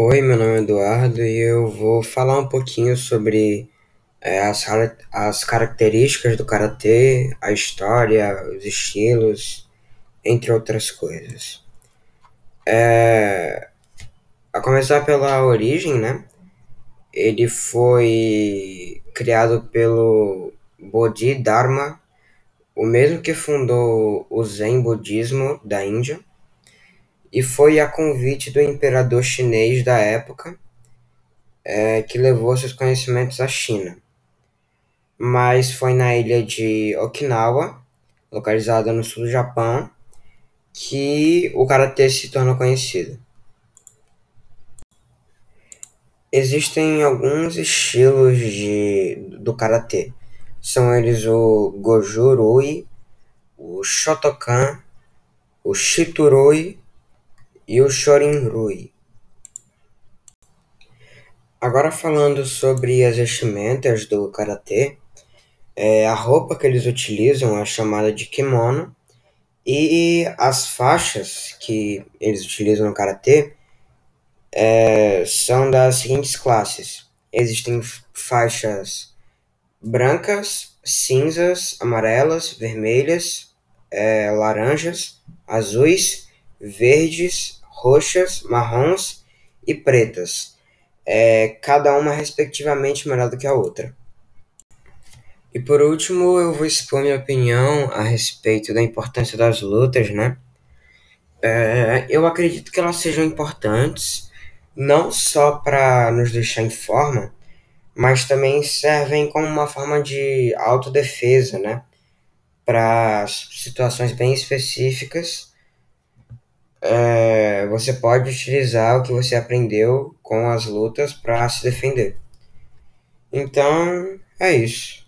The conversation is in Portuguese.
Oi, meu nome é Eduardo e eu vou falar um pouquinho sobre é, as, as características do karatê, a história, os estilos, entre outras coisas. É, a começar pela origem, né? Ele foi criado pelo Bodhidharma, o mesmo que fundou o Zen Budismo da Índia e foi a convite do imperador chinês da época é, que levou seus conhecimentos à China. Mas foi na ilha de Okinawa, localizada no sul do Japão, que o karatê se tornou conhecido. Existem alguns estilos de, do karatê. São eles o Goju Rui, o Shotokan, o Shiturui e o Shorin-rui. Agora falando sobre as vestimentas do karatê, é, a roupa que eles utilizam é chamada de kimono e as faixas que eles utilizam no karatê é, são das seguintes classes: existem faixas brancas, cinzas, amarelas, vermelhas, é, laranjas, azuis, verdes, roxas, marrons e pretas, é, cada uma respectivamente melhor do que a outra. E por último, eu vou expor minha opinião a respeito da importância das lutas, né? É, eu acredito que elas sejam importantes não só para nos deixar em forma, mas também servem como uma forma de autodefesa, né? Para situações bem específicas é, você pode utilizar o que você aprendeu com as lutas para se defender. Então, é isso.